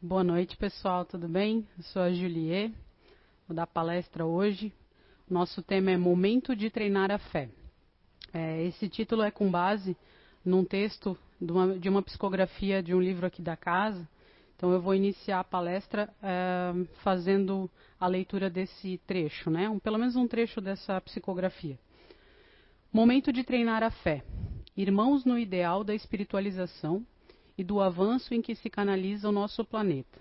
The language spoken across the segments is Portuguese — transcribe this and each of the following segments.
Boa noite, pessoal, tudo bem? Eu sou a Juliet, vou dar palestra hoje. Nosso tema é Momento de Treinar a Fé. É, esse título é com base num texto de uma, de uma, psicografia de um livro aqui da casa. Então, eu vou iniciar a palestra é, fazendo a leitura desse trecho, né? Um, pelo menos um trecho dessa psicografia. Momento de treinar a fé. Irmãos no ideal da espiritualização e do avanço em que se canaliza o nosso planeta,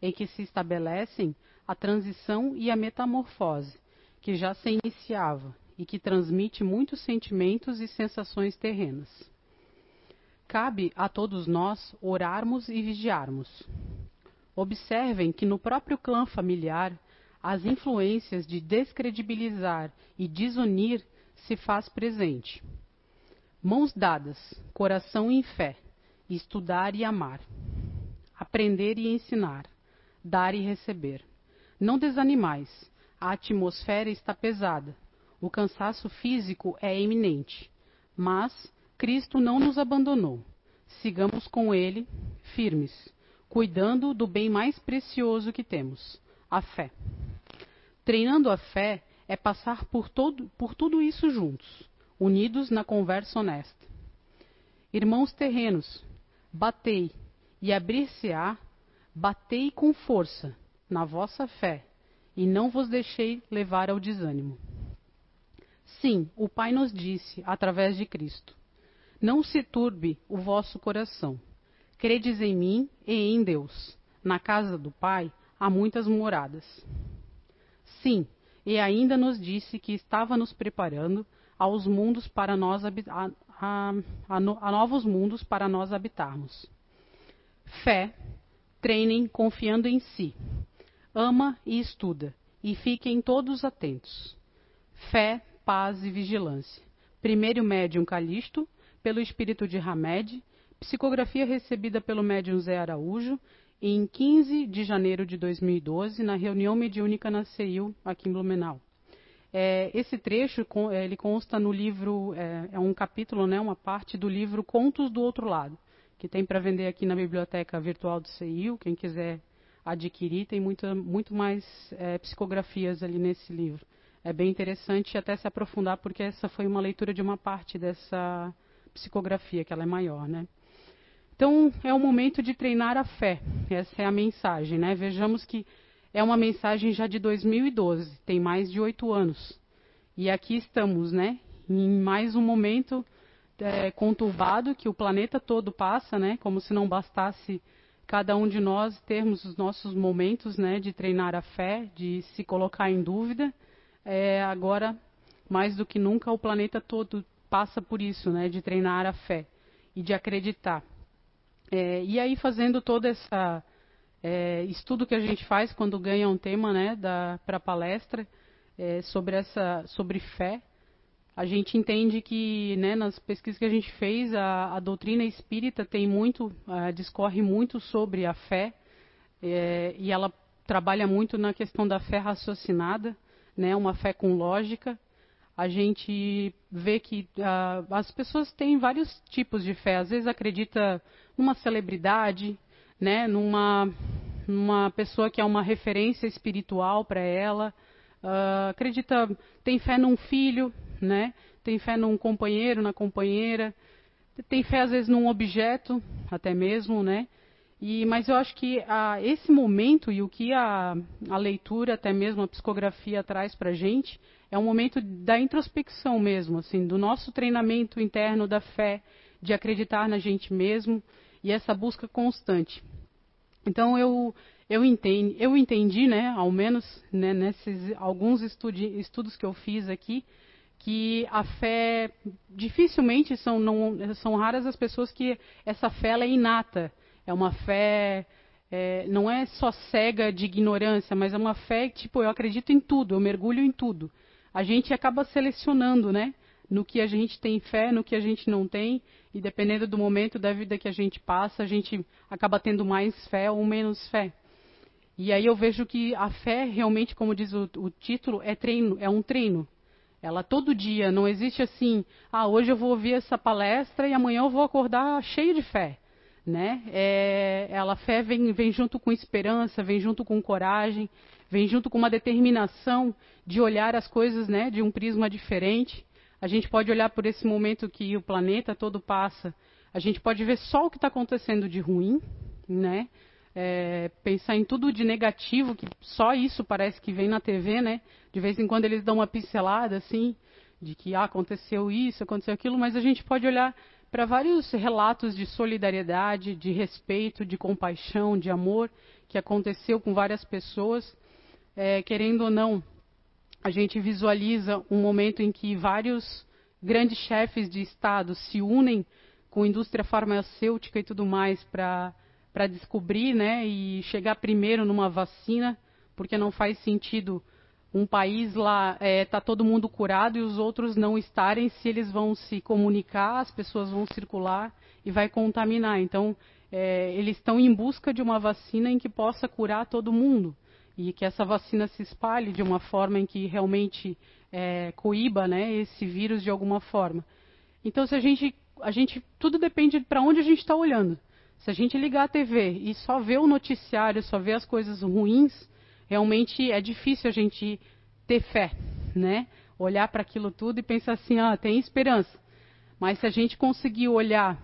em que se estabelecem a transição e a metamorfose, que já se iniciava e que transmite muitos sentimentos e sensações terrenas. Cabe a todos nós orarmos e vigiarmos. Observem que no próprio clã familiar as influências de descredibilizar e desunir se faz presente. Mãos dadas, coração em fé, estudar e amar, aprender e ensinar, dar e receber. Não desanimais, a atmosfera está pesada, o cansaço físico é iminente, mas Cristo não nos abandonou. Sigamos com Ele, firmes, cuidando do bem mais precioso que temos, a fé. Treinando a fé é passar por, todo, por tudo isso juntos, unidos na conversa honesta. Irmãos terrenos, batei, e abrir-se-á, batei com força na vossa fé, e não vos deixei levar ao desânimo. Sim, o Pai nos disse, através de Cristo: Não se turbe o vosso coração. Credes em mim e em Deus. Na casa do Pai há muitas moradas. Sim, e ainda nos disse que estava nos preparando aos mundos para nós a, a, a, a novos mundos para nós habitarmos. Fé, treinem confiando em si. Ama e estuda, e fiquem todos atentos. Fé, paz e vigilância. Primeiro médium Calixto, pelo espírito de Hamed, psicografia recebida pelo médium Zé Araújo em 15 de janeiro de 2012, na reunião mediúnica na CEIU, aqui em Blumenau. É, esse trecho é, ele consta no livro, é, é, um capítulo, né, uma parte do livro Contos do Outro Lado, que tem para vender aqui na biblioteca virtual do CEIU. Quem quiser adquirir, tem muita, muito mais é, psicografias ali nesse livro. É bem interessante até se aprofundar, porque essa foi uma leitura de uma parte dessa psicografia, que ela é maior, né? Então, é o momento de treinar a fé. Essa é a mensagem, né? Vejamos que é uma mensagem já de 2012, tem mais de oito anos. E aqui estamos, né? Em mais um momento é, conturbado que o planeta todo passa, né? Como se não bastasse cada um de nós termos os nossos momentos, né? De treinar a fé, de se colocar em dúvida. É, agora, mais do que nunca, o planeta todo passa por isso, né? De treinar a fé e de acreditar. É, e aí fazendo todo esse é, estudo que a gente faz quando ganha um tema né, para palestra é, sobre, essa, sobre fé, a gente entende que né, nas pesquisas que a gente fez, a, a doutrina espírita tem muito, uh, discorre muito sobre a fé, é, e ela trabalha muito na questão da fé raciocinada, né, uma fé com lógica, a gente vê que uh, as pessoas têm vários tipos de fé. Às vezes acredita numa celebridade, né, numa, numa pessoa que é uma referência espiritual para ela. Uh, acredita, tem fé num filho, né? Tem fé num companheiro, na companheira. Tem fé às vezes num objeto, até mesmo, né? E, mas eu acho que a, esse momento e o que a, a leitura, até mesmo a psicografia traz para a gente, é um momento da introspecção mesmo, assim, do nosso treinamento interno da fé, de acreditar na gente mesmo e essa busca constante. Então eu eu entendi, eu entendi, né, ao menos né, nesses alguns estudi, estudos que eu fiz aqui, que a fé dificilmente são não são raras as pessoas que essa fé é inata é uma fé, é, não é só cega de ignorância, mas é uma fé, tipo, eu acredito em tudo, eu mergulho em tudo. A gente acaba selecionando, né? No que a gente tem fé, no que a gente não tem, e dependendo do momento da vida que a gente passa, a gente acaba tendo mais fé ou menos fé. E aí eu vejo que a fé, realmente, como diz o, o título, é treino, é um treino. Ela todo dia, não existe assim, ah, hoje eu vou ouvir essa palestra e amanhã eu vou acordar cheio de fé. né? É, ela a fé vem, vem junto com esperança, vem junto com coragem, vem junto com uma determinação de olhar as coisas, né, de um prisma diferente. A gente pode olhar por esse momento que o planeta todo passa. A gente pode ver só o que está acontecendo de ruim, né? É, pensar em tudo de negativo, que só isso parece que vem na TV, né? De vez em quando eles dão uma pincelada assim, de que ah, aconteceu isso, aconteceu aquilo, mas a gente pode olhar para vários relatos de solidariedade, de respeito, de compaixão, de amor que aconteceu com várias pessoas. É, querendo ou não, a gente visualiza um momento em que vários grandes chefes de Estado se unem com a indústria farmacêutica e tudo mais para descobrir né, e chegar primeiro numa vacina, porque não faz sentido um país lá é, tá todo mundo curado e os outros não estarem, se eles vão se comunicar, as pessoas vão circular e vai contaminar. Então, é, eles estão em busca de uma vacina em que possa curar todo mundo e que essa vacina se espalhe de uma forma em que realmente é, coíba né, esse vírus de alguma forma. Então, se a gente, a gente tudo depende para onde a gente está olhando. Se a gente ligar a TV e só ver o noticiário, só ver as coisas ruins, realmente é difícil a gente ter fé, né? Olhar para aquilo tudo e pensar assim, ah, tem esperança. Mas se a gente conseguir olhar,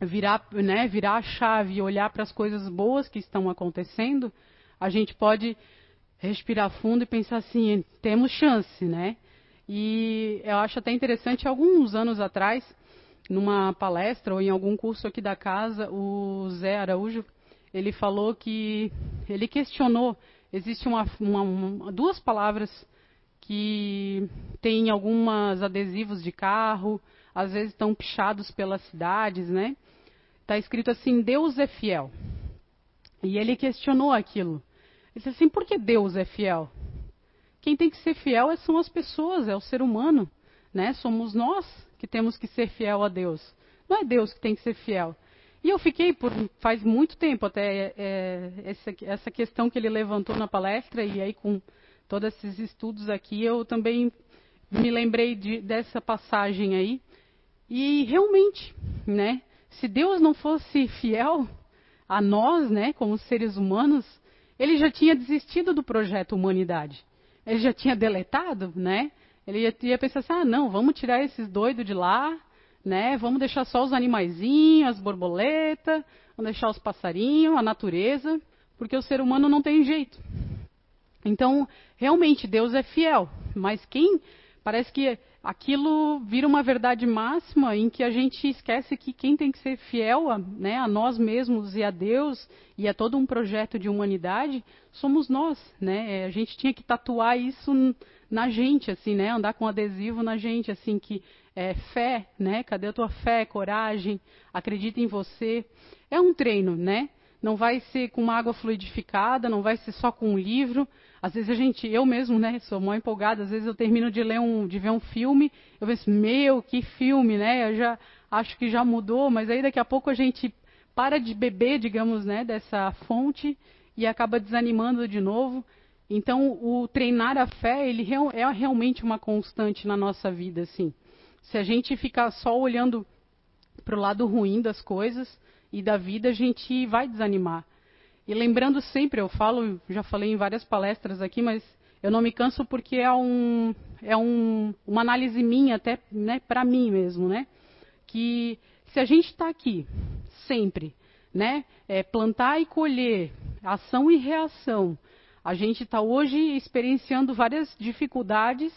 virar, né, virar a chave e olhar para as coisas boas que estão acontecendo, a gente pode respirar fundo e pensar assim, temos chance, né? E eu acho até interessante, alguns anos atrás, numa palestra ou em algum curso aqui da casa, o Zé Araújo, ele falou que ele questionou existe uma, uma, uma, duas palavras que tem alguns adesivos de carro, às vezes estão pichados pelas cidades, né? Está escrito assim: Deus é fiel. E ele questionou aquilo. Ele disse assim: por que Deus é fiel? Quem tem que ser fiel é, são as pessoas, é o ser humano, né? Somos nós que temos que ser fiel a Deus. Não é Deus que tem que ser fiel. E eu fiquei por faz muito tempo até é, essa, essa questão que ele levantou na palestra e aí com todos esses estudos aqui eu também me lembrei de, dessa passagem aí e realmente, né? Se Deus não fosse fiel a nós, né, como seres humanos, ele já tinha desistido do projeto humanidade. Ele já tinha deletado, né? Ele ia, ia pensar assim, ah, não, vamos tirar esses doidos de lá, né? Vamos deixar só os animaizinhos, as borboletas, vamos deixar os passarinhos, a natureza, porque o ser humano não tem jeito. Então, realmente, Deus é fiel, mas quem parece que aquilo vira uma verdade máxima em que a gente esquece que quem tem que ser fiel a, né, a nós mesmos e a Deus e a todo um projeto de humanidade somos nós, né? É, a gente tinha que tatuar isso na gente, assim, né? Andar com adesivo na gente, assim, que é, fé, né? Cadê a tua fé, coragem? Acredita em você. É um treino, né? Não vai ser com uma água fluidificada, não vai ser só com um livro. Às vezes a gente, eu mesmo, né, sou mó empolgada, às vezes eu termino de ler um, de ver um filme, eu penso, meu, que filme, né? Eu já acho que já mudou, mas aí daqui a pouco a gente para de beber, digamos, né, dessa fonte e acaba desanimando de novo. Então, o treinar a fé, ele é realmente uma constante na nossa vida, assim. Se a gente ficar só olhando para o lado ruim das coisas e da vida, a gente vai desanimar. E lembrando sempre, eu falo, já falei em várias palestras aqui, mas eu não me canso porque é, um, é um, uma análise minha, até né, para mim mesmo, né? Que se a gente está aqui sempre, né? É, plantar e colher, ação e reação. A gente está hoje experienciando várias dificuldades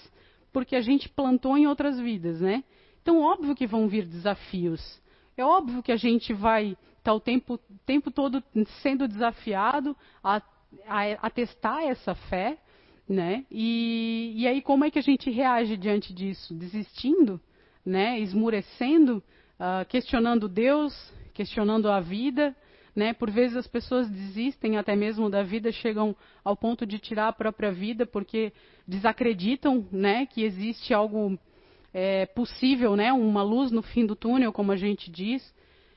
porque a gente plantou em outras vidas, né? Então, óbvio que vão vir desafios. É óbvio que a gente vai estar tá o tempo, tempo todo sendo desafiado a, a, a testar essa fé, né? E, e, aí como é que a gente reage diante disso? Desistindo, né? Esmurecendo, uh, questionando Deus, questionando a vida, né? Por vezes as pessoas desistem até mesmo da vida, chegam ao ponto de tirar a própria vida porque desacreditam, né, que existe algo é, possível, né, uma luz no fim do túnel, como a gente diz.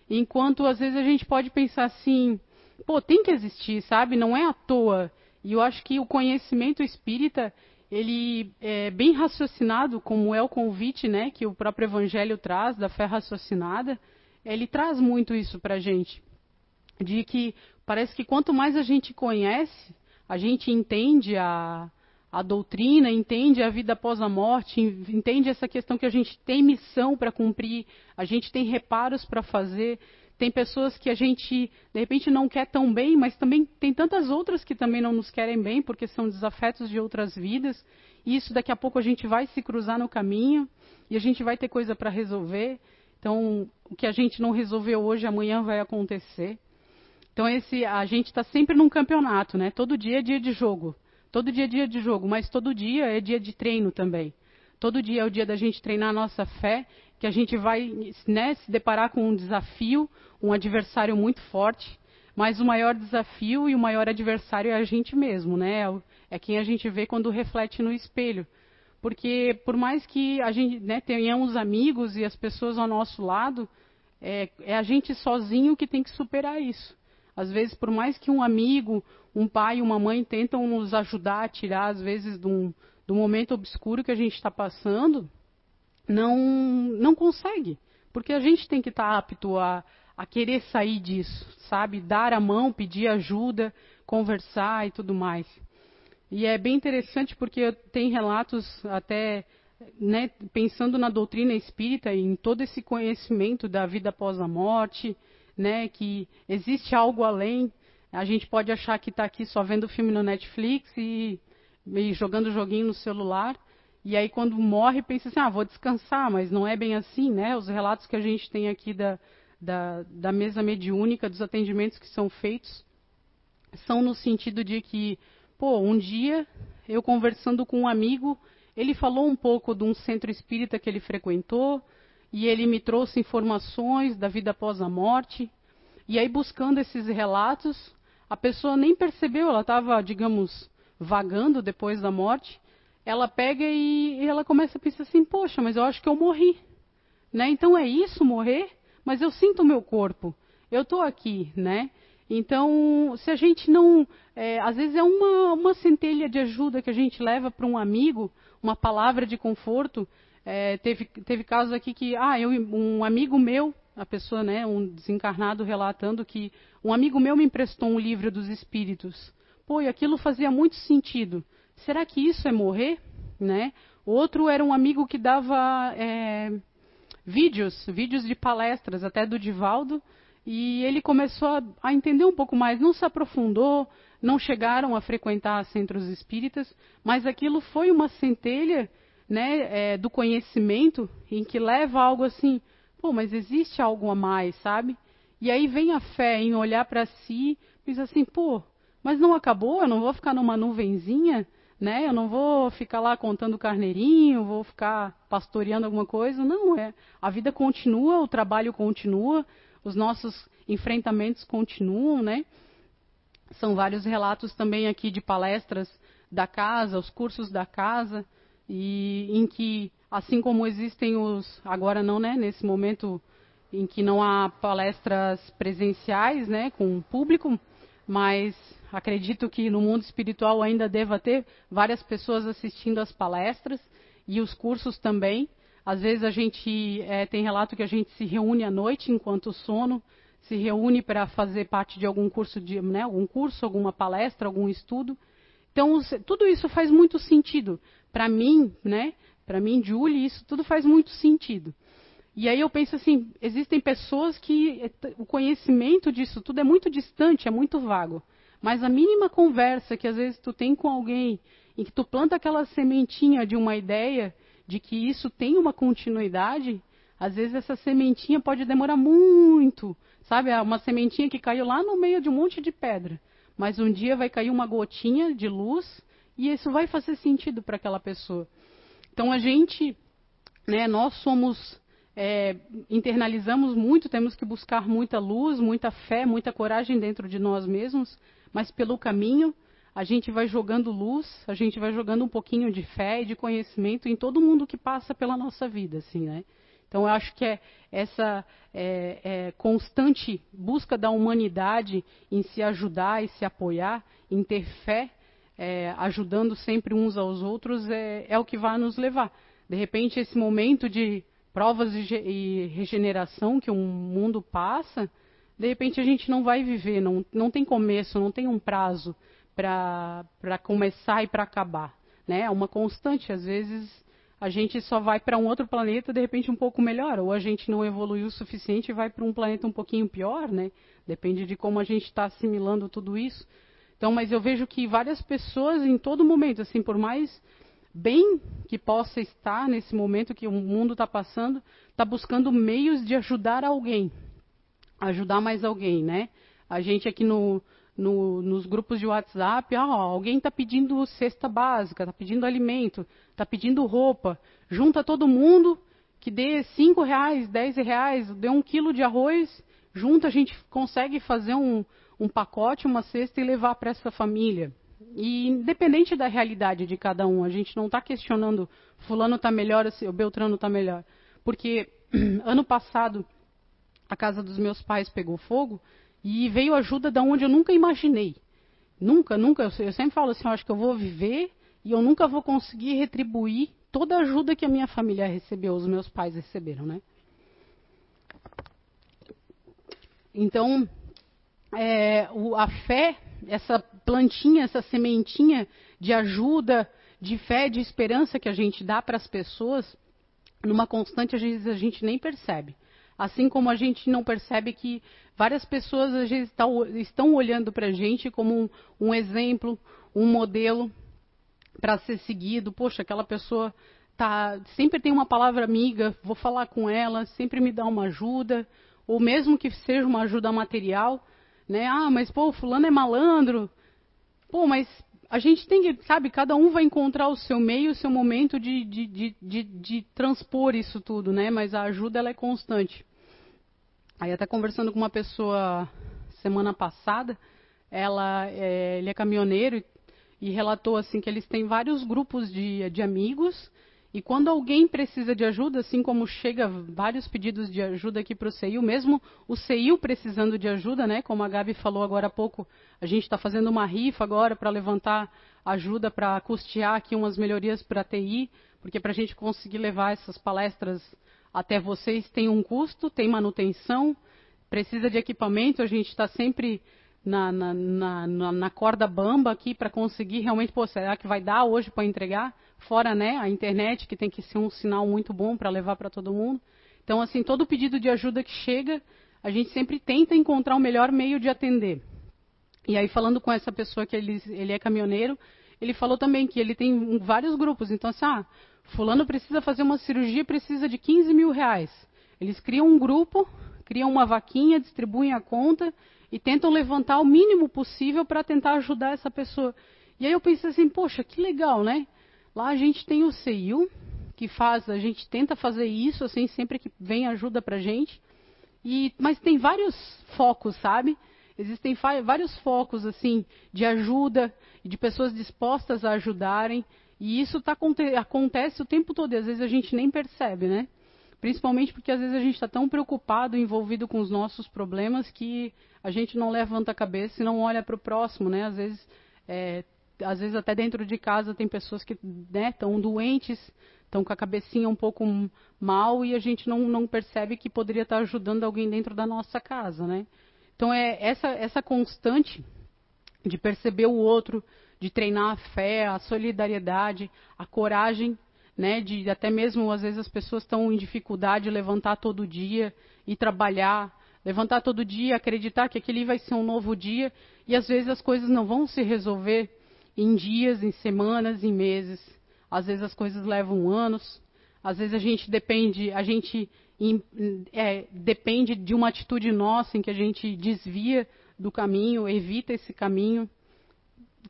Enquanto às vezes a gente pode pensar assim, pô, tem que existir, sabe? Não é à toa. E eu acho que o conhecimento espírita, ele é bem raciocinado, como é o convite, né, que o próprio Evangelho traz da fé raciocinada ele traz muito isso para a gente, de que parece que quanto mais a gente conhece, a gente entende a, a doutrina, entende a vida após a morte, entende essa questão que a gente tem missão para cumprir, a gente tem reparos para fazer. Tem pessoas que a gente, de repente, não quer tão bem, mas também tem tantas outras que também não nos querem bem, porque são desafetos de outras vidas. E isso daqui a pouco a gente vai se cruzar no caminho e a gente vai ter coisa para resolver. Então, o que a gente não resolveu hoje, amanhã vai acontecer. Então, esse, a gente está sempre num campeonato, né? Todo dia é dia de jogo. Todo dia é dia de jogo, mas todo dia é dia de treino também. Todo dia é o dia da gente treinar a nossa fé, que a gente vai né, se deparar com um desafio, um adversário muito forte, mas o maior desafio e o maior adversário é a gente mesmo, né? É quem a gente vê quando reflete no espelho. Porque por mais que a gente né, tenhamos amigos e as pessoas ao nosso lado, é, é a gente sozinho que tem que superar isso. Às vezes, por mais que um amigo, um pai uma mãe tentam nos ajudar a tirar, às vezes, um, do momento obscuro que a gente está passando, não, não consegue. Porque a gente tem que estar tá apto a, a querer sair disso, sabe? Dar a mão, pedir ajuda, conversar e tudo mais. E é bem interessante porque tem relatos até né, pensando na doutrina espírita e em todo esse conhecimento da vida após a morte, né, que existe algo além. A gente pode achar que está aqui só vendo filme no Netflix e, e jogando joguinho no celular. E aí quando morre pensa assim, ah, vou descansar, mas não é bem assim, né? Os relatos que a gente tem aqui da, da, da mesa mediúnica, dos atendimentos que são feitos, são no sentido de que, pô, um dia eu conversando com um amigo, ele falou um pouco de um centro espírita que ele frequentou, e ele me trouxe informações da vida após a morte. E aí, buscando esses relatos, a pessoa nem percebeu, ela estava, digamos, vagando depois da morte. Ela pega e, e ela começa a pensar assim: poxa, mas eu acho que eu morri. Né? Então é isso, morrer? Mas eu sinto o meu corpo, eu estou aqui, né? Então, se a gente não. É, às vezes é uma, uma centelha de ajuda que a gente leva para um amigo, uma palavra de conforto, é, teve, teve casos aqui que, ah, eu, um amigo meu, a pessoa, né, um desencarnado relatando que um amigo meu me emprestou um livro dos espíritos. Pô, e aquilo fazia muito sentido. Será que isso é morrer? Né? Outro era um amigo que dava é, vídeos, vídeos de palestras, até do Divaldo, e ele começou a, a, entender um pouco mais, não se aprofundou, não chegaram a frequentar centros espíritas, mas aquilo foi uma centelha né, é, do conhecimento em que leva algo assim, pô, mas existe algo a mais, sabe? E aí vem a fé em olhar para si, pensa assim, pô, mas não acabou, eu não vou ficar numa nuvenzinha, né? Eu não vou ficar lá contando carneirinho, vou ficar pastoreando alguma coisa, não é. A vida continua, o trabalho continua, os nossos enfrentamentos continuam, né? São vários relatos também aqui de palestras da casa, os cursos da casa e em que, assim como existem os, agora não, né, nesse momento em que não há palestras presenciais, né, com público, mas acredito que no mundo espiritual ainda deva ter várias pessoas assistindo às palestras e os cursos também. Às vezes a gente é, tem relato que a gente se reúne à noite enquanto sono, se reúne para fazer parte de algum curso de, né, algum curso, alguma palestra, algum estudo. Então tudo isso faz muito sentido para mim, né? Para mim, Julie, isso tudo faz muito sentido. E aí eu penso assim, existem pessoas que o conhecimento disso tudo é muito distante, é muito vago. Mas a mínima conversa que às vezes tu tem com alguém em que tu planta aquela sementinha de uma ideia de que isso tem uma continuidade, às vezes essa sementinha pode demorar muito, sabe? É uma sementinha que caiu lá no meio de um monte de pedra, mas um dia vai cair uma gotinha de luz e isso vai fazer sentido para aquela pessoa. Então a gente, né, nós somos, é, internalizamos muito, temos que buscar muita luz, muita fé, muita coragem dentro de nós mesmos, mas pelo caminho a gente vai jogando luz, a gente vai jogando um pouquinho de fé e de conhecimento em todo mundo que passa pela nossa vida, assim, né? Então eu acho que é essa é, é, constante busca da humanidade em se ajudar e se apoiar, em ter fé, é, ajudando sempre uns aos outros, é, é, o que vai nos levar. De repente, esse momento de provas e regeneração que o mundo passa, de repente a gente não vai viver, não, não tem começo, não tem um prazo para começar e para acabar. Né? É uma constante, às vezes a gente só vai para um outro planeta de repente um pouco melhor, ou a gente não evoluiu o suficiente e vai para um planeta um pouquinho pior, né? Depende de como a gente está assimilando tudo isso. Então, mas eu vejo que várias pessoas em todo momento, assim, por mais bem que possa estar nesse momento que o mundo está passando, está buscando meios de ajudar alguém, ajudar mais alguém, né? A gente aqui no, no, nos grupos de WhatsApp, ah, alguém está pedindo cesta básica, está pedindo alimento, está pedindo roupa, junta todo mundo que dê cinco reais, dez reais, dê um quilo de arroz, junta a gente consegue fazer um, um pacote, uma cesta e levar para essa família. E independente da realidade de cada um, a gente não está questionando fulano está melhor, o Beltrano está melhor. Porque ano passado a casa dos meus pais pegou fogo e veio ajuda da onde eu nunca imaginei. Nunca, nunca. Eu, eu sempre falo assim, eu acho que eu vou viver e eu nunca vou conseguir retribuir toda a ajuda que a minha família recebeu, os meus pais receberam, né? Então, é, o, a fé, essa plantinha, essa sementinha de ajuda, de fé, de esperança que a gente dá para as pessoas, numa constante, às vezes a gente nem percebe. Assim como a gente não percebe que várias pessoas às vezes estão olhando para a gente como um, um, exemplo, um modelo para ser seguido. Poxa, aquela pessoa tá, sempre tem uma palavra amiga, vou falar com ela, sempre me dá uma ajuda, ou mesmo que seja uma ajuda material, né? Ah, mas pô, fulano é malandro. Pô, mas a gente tem que, sabe, cada um vai encontrar o seu meio, o seu momento de, de, de, de, de transpor isso tudo, né? Mas a ajuda ela é constante. Aí até conversando com uma pessoa semana passada, ela, é, ele é caminhoneiro e, e, relatou assim que eles têm vários grupos de, de amigos e quando alguém precisa de ajuda, assim como chega vários pedidos de ajuda aqui para o CEIU, mesmo o CEIU precisando de ajuda, né? Como a Gabi falou agora há pouco, a gente está fazendo uma rifa agora para levantar ajuda para custear aqui umas melhorias para a TI, porque para a gente conseguir levar essas palestras até vocês tem um custo, tem manutenção, precisa de equipamento, a gente está sempre na, na, na, na, corda bamba aqui para conseguir realmente, pô, será que vai dar hoje para entregar? Fora né, a internet, que tem que ser um sinal muito bom para levar para todo mundo. Então, assim, todo pedido de ajuda que chega, a gente sempre tenta encontrar o melhor meio de atender. E aí, falando com essa pessoa que ele, ele é caminhoneiro, ele falou também que ele tem vários grupos. Então, assim, ah, fulano precisa fazer uma cirurgia, precisa de 15 mil reais. Eles criam um grupo, criam uma vaquinha, distribuem a conta e tentam levantar o mínimo possível para tentar ajudar essa pessoa. E aí eu pensei assim, poxa, que legal, né? Lá a gente tem o CEIU, que faz, a gente tenta fazer isso, assim, sempre que vem ajuda para gente. E, mas tem vários focos, sabe? Existem vários focos, assim, de ajuda, de pessoas dispostas a ajudarem. E isso tá, acontece o tempo todo, e às vezes a gente nem percebe, né? Principalmente porque às vezes a gente está tão preocupado, envolvido com os nossos problemas, que a gente não levanta a cabeça e não olha para o próximo, né? Às vezes, é, às vezes até dentro de casa tem pessoas que estão né, doentes, estão com a cabecinha um pouco mal e a gente não, não percebe que poderia estar ajudando alguém dentro da nossa casa, né? Então é essa, essa constante de perceber o outro, de treinar a fé, a solidariedade, a coragem, né, de até mesmo às vezes as pessoas estão em dificuldade de levantar todo dia e trabalhar, levantar todo dia, acreditar que aquele vai ser um novo dia e às vezes as coisas não vão se resolver em dias, em semanas, em meses. Às vezes as coisas levam anos. Às vezes a gente depende, a gente é, depende de uma atitude nossa em que a gente desvia do caminho, evita esse caminho.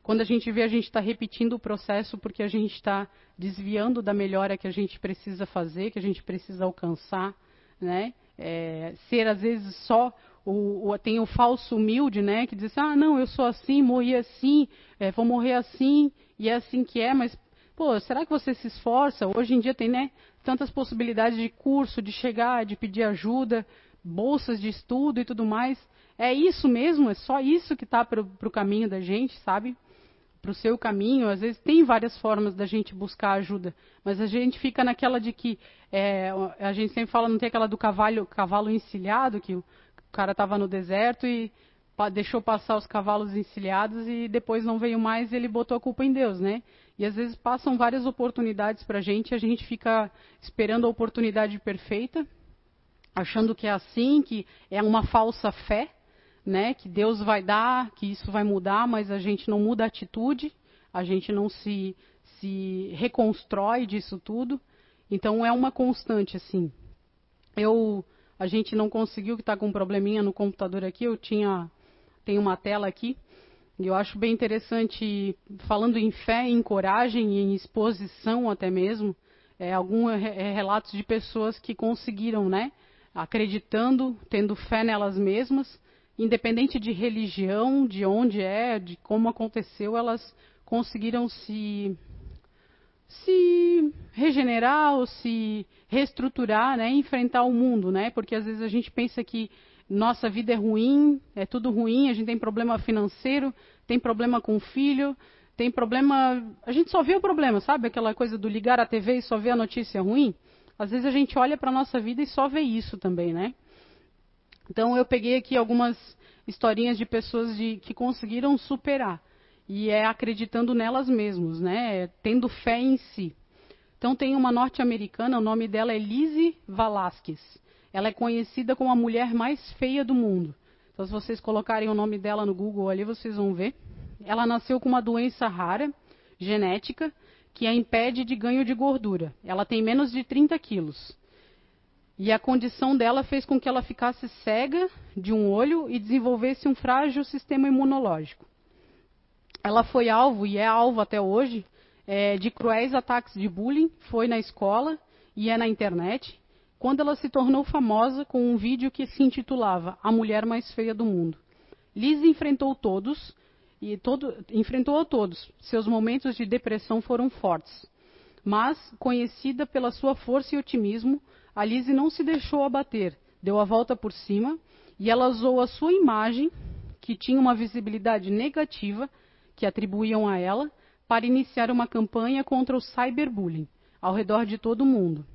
Quando a gente vê, a gente está repetindo o processo porque a gente está desviando da melhora que a gente precisa fazer, que a gente precisa alcançar, né? É, ser às vezes só o, o, tem o falso humilde, né? Que diz, ah, não, eu sou assim, morri assim, é, vou morrer assim e é assim que é, mas pô, será que você se esforça? Hoje em dia tem, né? Tantas possibilidades de curso, de chegar, de pedir ajuda, bolsas de estudo e tudo mais. É isso mesmo? É só isso que está para o caminho da gente, sabe? Para o seu caminho, às vezes tem várias formas da gente buscar ajuda, mas a gente fica naquela de que é, a gente sempre fala, não tem aquela do cavalo, cavalo encilhado, que o cara estava no deserto e deixou passar os cavalos encilhados e depois não veio mais e ele botou a culpa em Deus, né? E às vezes passam várias oportunidades para a gente e a gente fica esperando a oportunidade perfeita, achando que é assim, que é uma falsa fé, né? Que Deus vai dar, que isso vai mudar, mas a gente não muda a atitude, a gente não se, se reconstrói disso tudo. Então é uma constante assim. Eu a gente não conseguiu que está com um probleminha no computador aqui. Eu tinha tem uma tela aqui e eu acho bem interessante falando em fé, em coragem, em exposição até mesmo. É, alguns é, relatos de pessoas que conseguiram, né, acreditando, tendo fé nelas mesmas, independente de religião, de onde é, de como aconteceu, elas conseguiram se se regenerar ou se reestruturar, né, enfrentar o mundo, né? Porque às vezes a gente pensa que nossa vida é ruim, é tudo ruim, a gente tem problema financeiro, tem problema com o filho, tem problema, a gente só vê o problema, sabe? Aquela coisa do ligar a TV e só ver a notícia ruim. Às vezes a gente olha para nossa vida e só vê isso também, né? Então eu peguei aqui algumas historinhas de pessoas de, que conseguiram superar e é acreditando nelas mesmas, né? Tendo fé em si. Então tem uma norte-americana, o nome dela é Lizzie Velasquez. Ela é conhecida como a mulher mais feia do mundo. Então se vocês colocarem o nome dela no Google ali, vocês vão ver. Ela nasceu com uma doença rara, genética, que a impede de ganho de gordura. Ela tem menos de 30 quilos. E a condição dela fez com que ela ficasse cega de um olho e desenvolvesse um frágil sistema imunológico. Ela foi alvo, e é alvo até hoje, é, de cruéis ataques de bullying, foi na escola e é na internet, quando ela se tornou famosa com um vídeo que se intitulava A Mulher Mais Feia do Mundo. Liz enfrentou todos, e todo, enfrentou a todos. Seus momentos de depressão foram fortes. Mas, conhecida pela sua força e otimismo, a Lizzie não se deixou abater, deu a volta por cima e ela usou a sua imagem, que tinha uma visibilidade negativa, que atribuíam a ela, para iniciar uma campanha contra o cyberbullying ao redor de todo o mundo.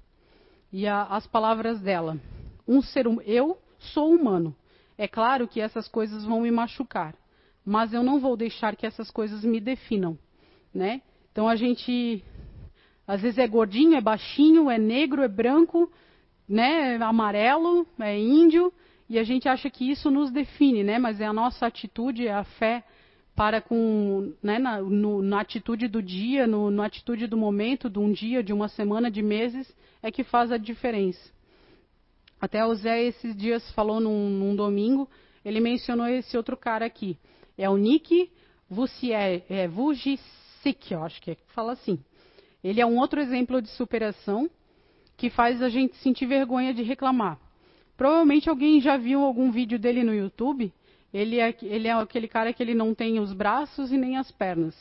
E a, as palavras dela: um ser hum, eu sou humano. É claro que essas coisas vão me machucar, mas eu não vou deixar que essas coisas me definam, né? Então a gente às vezes é gordinho, é baixinho, é negro, é branco, né, amarelo, é índio, e a gente acha que isso nos define, né, mas é a nossa atitude, é a fé para com, né, na, no, na atitude do dia, no, na atitude do momento, de um dia, de uma semana, de meses, é que faz a diferença. Até o Zé esses dias falou num, num domingo, ele mencionou esse outro cara aqui. É o Nick Vucier, é, Vujicic, eu acho que é, fala assim. Ele é um outro exemplo de superação que faz a gente sentir vergonha de reclamar. Provavelmente alguém já viu algum vídeo dele no YouTube. Ele é, ele é aquele cara que ele não tem os braços e nem as pernas.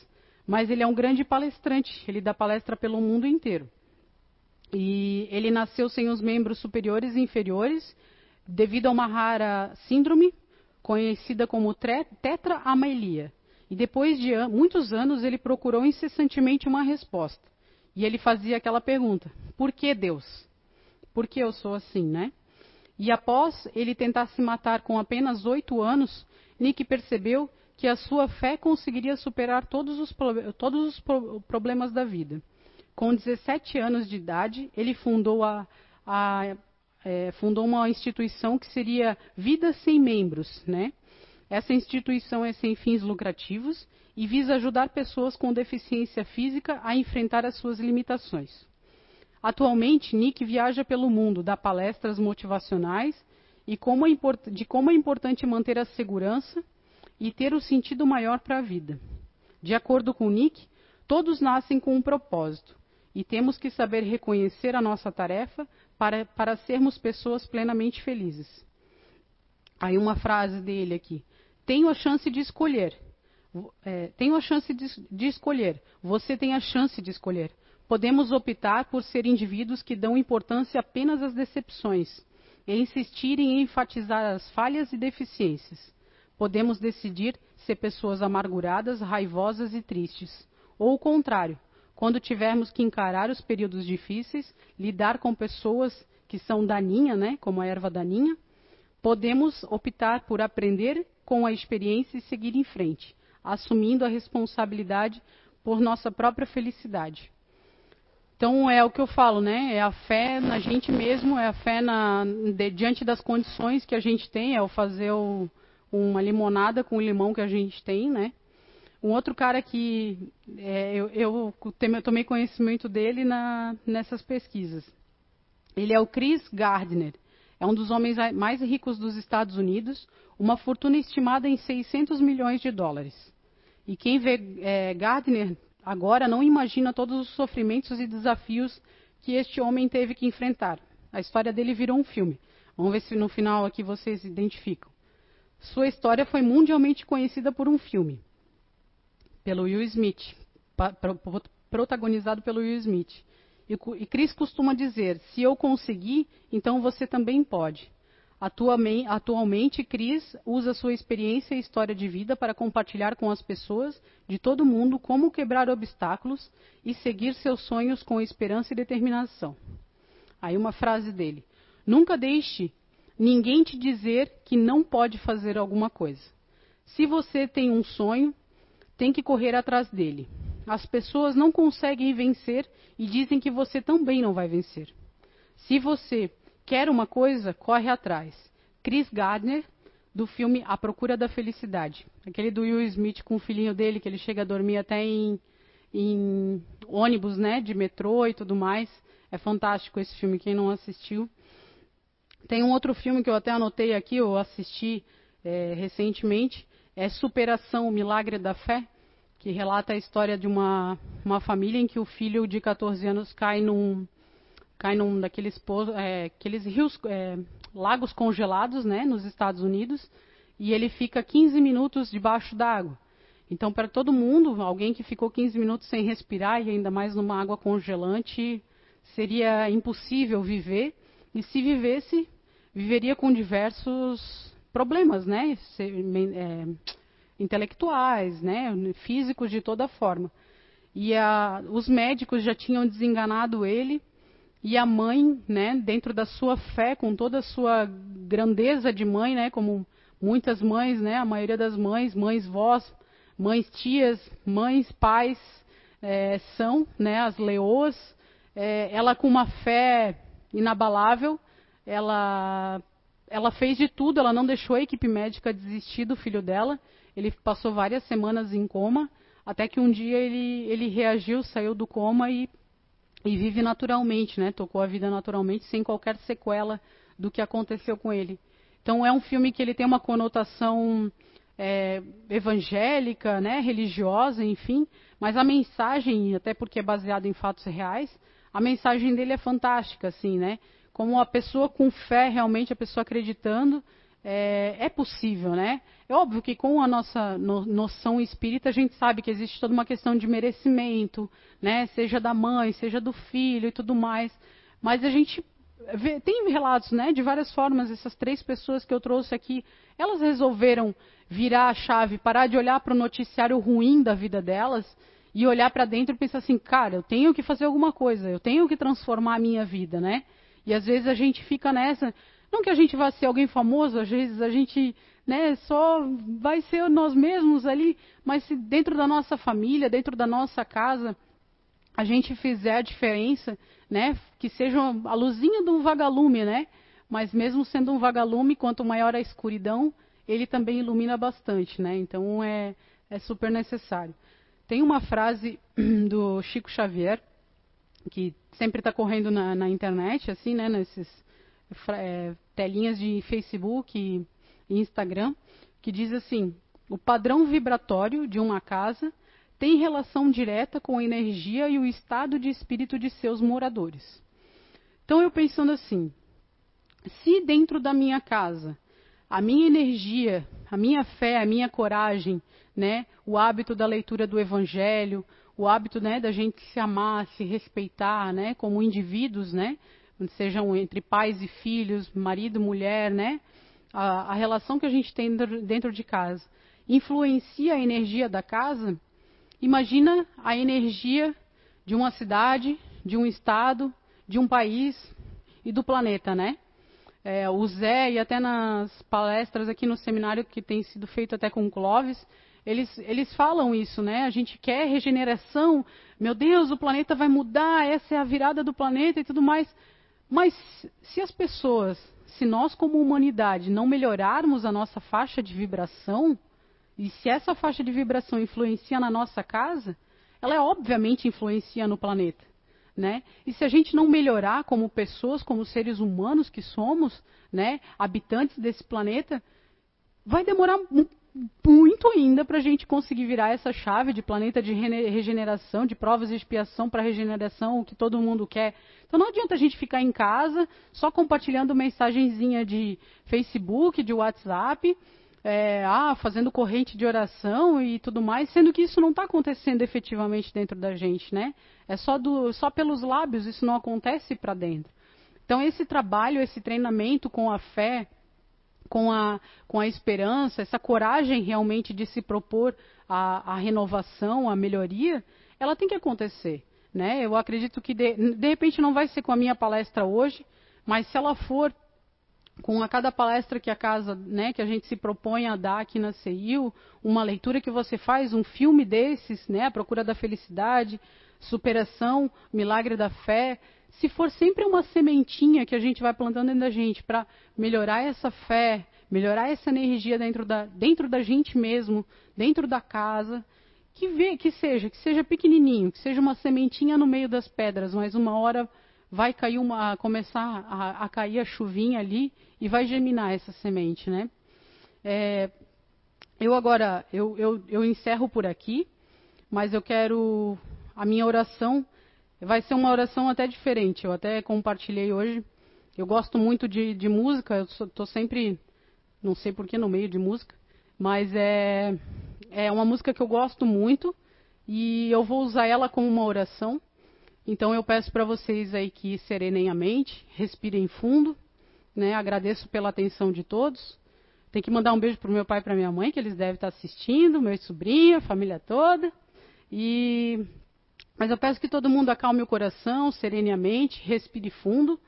Mas ele é um grande palestrante. Ele dá palestra pelo mundo inteiro. E ele nasceu sem os membros superiores e inferiores, devido a uma rara síndrome, conhecida como tetraamelia. E depois de muitos anos, ele procurou incessantemente uma resposta. E ele fazia aquela pergunta: por que Deus? Por que eu sou assim, né? E após ele tentar se matar com apenas oito anos, Nick percebeu que a sua fé conseguiria superar todos os, todos os pro problemas da vida. Com 17 anos de idade, ele fundou, a, a, é, fundou uma instituição que seria Vida Sem Membros. Né? Essa instituição é sem fins lucrativos e visa ajudar pessoas com deficiência física a enfrentar as suas limitações. Atualmente, Nick viaja pelo mundo, dá palestras motivacionais e como é de como é importante manter a segurança e ter o sentido maior para a vida. De acordo com Nick, todos nascem com um propósito e temos que saber reconhecer a nossa tarefa para, para sermos pessoas plenamente felizes. Aí uma frase dele aqui: Tenho a chance de escolher, é, tenho a chance de, de escolher, você tem a chance de escolher. Podemos optar por ser indivíduos que dão importância apenas às decepções e insistirem em enfatizar as falhas e deficiências. Podemos decidir ser pessoas amarguradas, raivosas e tristes. Ou o contrário, quando tivermos que encarar os períodos difíceis, lidar com pessoas que são daninha, né, como a erva daninha, podemos optar por aprender com a experiência e seguir em frente, assumindo a responsabilidade por nossa própria felicidade. Então é o que eu falo, né? É a fé na gente mesmo, é a fé na, de, diante das condições que a gente tem, é o fazer o, uma limonada com o limão que a gente tem, né? Um outro cara que é, eu, eu, tomei conhecimento dele na, nessas pesquisas. Ele é o Chris Gardner. É um dos homens mais ricos dos Estados Unidos, uma fortuna estimada em 600 milhões de dólares. E quem vê é, Gardner agora não imagina todos os sofrimentos e desafios que este homem teve que enfrentar. A história dele virou um filme. Vamos ver se no final aqui vocês identificam. Sua história foi mundialmente conhecida por um filme pelo Will Smith, protagonizado pelo Will Smith. E Chris costuma dizer: se eu conseguir, então você também pode. Atualmente, Chris usa sua experiência e história de vida para compartilhar com as pessoas de todo mundo como quebrar obstáculos e seguir seus sonhos com esperança e determinação. Aí uma frase dele: Nunca deixe ninguém te dizer que não pode fazer alguma coisa. Se você tem um sonho, tem que correr atrás dele. As pessoas não conseguem vencer e dizem que você também não vai vencer. Se você quer uma coisa, corre atrás. Chris Gardner, do filme A Procura da Felicidade. Aquele do Will Smith com o filhinho dele, que ele chega a dormir até em, em ônibus, né, de metrô e tudo mais. É fantástico esse filme, quem não assistiu. Tem um outro filme que eu até anotei aqui, eu assisti é, recentemente, é Superação, o Milagre da Fé, que relata a história de uma, uma família em que o filho de 14 anos cai num, cai num daqueles é, aqueles rios, é, lagos congelados, né, nos Estados Unidos, e ele fica 15 minutos debaixo d'água. Então, para todo mundo, alguém que ficou 15 minutos sem respirar e ainda mais numa água congelante, seria impossível viver. E se vivesse, viveria com diversos problemas, né? É, intelectuais, né? Físicos de toda forma. E a, os médicos já tinham desenganado ele e a mãe, né? Dentro da sua fé, com toda a sua grandeza de mãe, né? Como muitas mães, né? A maioria das mães, mães vós, mães tias, mães pais é, são, né? As leoas. É, ela com uma fé inabalável, ela ela fez de tudo, ela não deixou a equipe médica desistir do filho dela. Ele passou várias semanas em coma, até que um dia ele, ele reagiu, saiu do coma e, e vive naturalmente, né? Tocou a vida naturalmente, sem qualquer sequela do que aconteceu com ele. Então é um filme que ele tem uma conotação é, evangélica, né, religiosa, enfim, mas a mensagem, até porque é baseado em fatos reais, a mensagem dele é fantástica, assim, né? como a pessoa com fé, realmente, a pessoa acreditando, é, é, possível, né? É óbvio que com a nossa no, noção espírita a gente sabe que existe toda uma questão de merecimento, né? Seja da mãe, seja do filho e tudo mais. Mas a gente vê, tem relatos, né? De várias formas. Essas três pessoas que eu trouxe aqui, elas resolveram virar a chave, parar de olhar para o noticiário ruim da vida delas e olhar para dentro e pensar assim, cara, eu tenho que fazer alguma coisa, eu tenho que transformar a minha vida, né? E às vezes a gente fica nessa, não que a gente vá ser alguém famoso, às vezes a gente né, só vai ser nós mesmos ali, mas se dentro da nossa família, dentro da nossa casa, a gente fizer a diferença, né, que seja a luzinha um vagalume, né, mas mesmo sendo um vagalume, quanto maior a escuridão, ele também ilumina bastante, né, então é, é super necessário. Tem uma frase do Chico Xavier, que sempre está correndo na, na, internet, assim, né, nesses é, telinhas de Facebook e, Instagram, que diz assim: o padrão vibratório de uma casa tem relação direta com a energia e o estado de espírito de seus moradores. Então eu pensando assim, se dentro da minha casa a minha energia, a minha fé, a minha coragem, né, o hábito da leitura do evangelho, o hábito né, da gente se amar, se respeitar, né, como indivíduos, né, sejam entre pais e filhos, marido, mulher, né, a, a relação que a gente tem dentro, de casa. influencia a energia da casa, imagina a energia de uma cidade, de um estado, de um país e do planeta, né? É, o Zé, e até nas palestras aqui no seminário que tem sido feito até com o Clóvis, eles, eles falam isso, né? A gente quer regeneração, meu Deus, o planeta vai mudar, essa é a virada do planeta e tudo mais. Mas se as pessoas, se nós como humanidade não melhorarmos a nossa faixa de vibração, e se essa faixa de vibração influencia na nossa casa, ela obviamente influencia no planeta. Né? E se a gente não melhorar como pessoas, como seres humanos que somos, né, habitantes desse planeta, vai demorar muito ainda para a gente conseguir virar essa chave de planeta de regeneração, de provas de expiação para regeneração, o que todo mundo quer. Então não adianta a gente ficar em casa só compartilhando mensagenzinha de Facebook, de WhatsApp, é, ah, fazendo corrente de oração e tudo mais, sendo que isso não está acontecendo efetivamente dentro da gente, né? É só, do, só pelos lábios, isso não acontece para dentro. Então esse trabalho, esse treinamento com a fé, com a, com a esperança, essa coragem realmente de se propor a renovação, a melhoria, ela tem que acontecer. Né? Eu acredito que de, de repente não vai ser com a minha palestra hoje, mas se ela for com a cada palestra que a casa, né, que a gente se propõe a dar aqui na CEIU, uma leitura que você faz, um filme desses, né, a procura da felicidade, superação, milagre da fé, se for sempre uma sementinha que a gente vai plantando dentro da gente para melhorar essa fé, melhorar essa energia dentro da, dentro da gente mesmo, dentro da casa, que vê, que seja, que seja pequenininho, que seja uma sementinha no meio das pedras, mas uma hora vai cair uma, começar a, a cair a chuvinha ali e vai germinar essa semente, né? É, eu agora, eu, eu, eu encerro por aqui, mas eu quero, a minha oração vai ser uma oração até diferente, eu até compartilhei hoje, eu gosto muito de, de música, eu estou sempre, não sei porquê, no meio de música, mas é, é uma música que eu gosto muito e eu vou usar ela como uma oração. Então eu peço para vocês aí que serenem a mente, respirem fundo, né? Agradeço pela atenção de todos. Tem que mandar um beijo para o meu pai e para minha mãe, que eles devem estar assistindo, meu sobrinho, a família toda. E mas eu peço que todo mundo acalme o coração, serene a mente, respire fundo.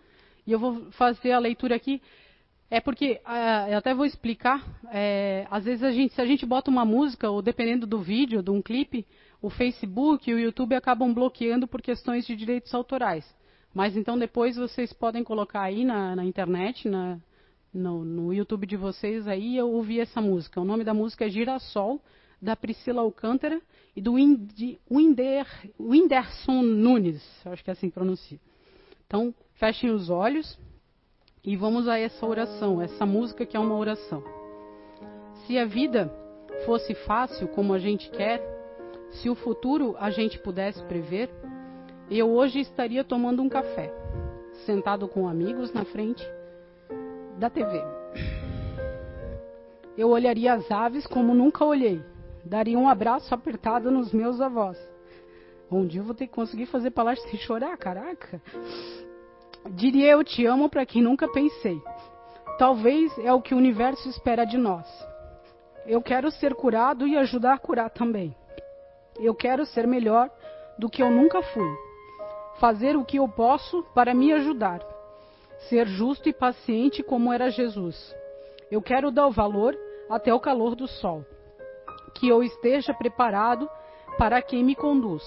E eu vou fazer a leitura aqui. É porque, uh, eu até vou explicar, é, às vezes a gente, se a gente bota uma música, ou dependendo do vídeo, de um clipe, o Facebook e o YouTube acabam bloqueando por questões de direitos autorais. Mas então depois vocês podem colocar aí na, na internet, na, no, no, YouTube de vocês aí, eu ouvi essa música. O nome da música é Girassol, da Priscila Alcântara e do Winder, Winderson Nunes, acho que é assim que pronuncia. Então, fechem os olhos e vamos a essa oração, essa música que é uma oração. Se a vida fosse fácil como a gente quer, se o futuro a gente pudesse prever, eu hoje estaria tomando um café, sentado com amigos na frente da TV. Eu olharia as aves como nunca olhei, daria um abraço apertado nos meus avós. Um dia eu vou ter que conseguir fazer palestra sem chorar, caraca. Diria eu te amo para quem nunca pensei. Talvez é o que o universo espera de nós. Eu quero ser curado e ajudar a curar também. Eu quero ser melhor do que eu nunca fui. Fazer o que eu posso para me ajudar. Ser justo e paciente como era Jesus. Eu quero dar o valor até o calor do sol. Que eu esteja preparado para quem me conduz.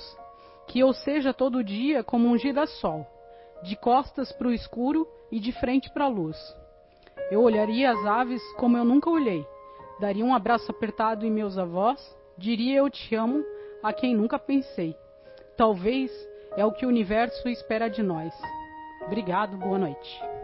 Que eu seja todo dia como um girassol, de costas para o escuro e de frente para a luz. Eu olharia as aves como eu nunca olhei. Daria um abraço apertado em meus avós. Diria eu te amo a quem nunca pensei. Talvez é o que o universo espera de nós. Obrigado, boa noite.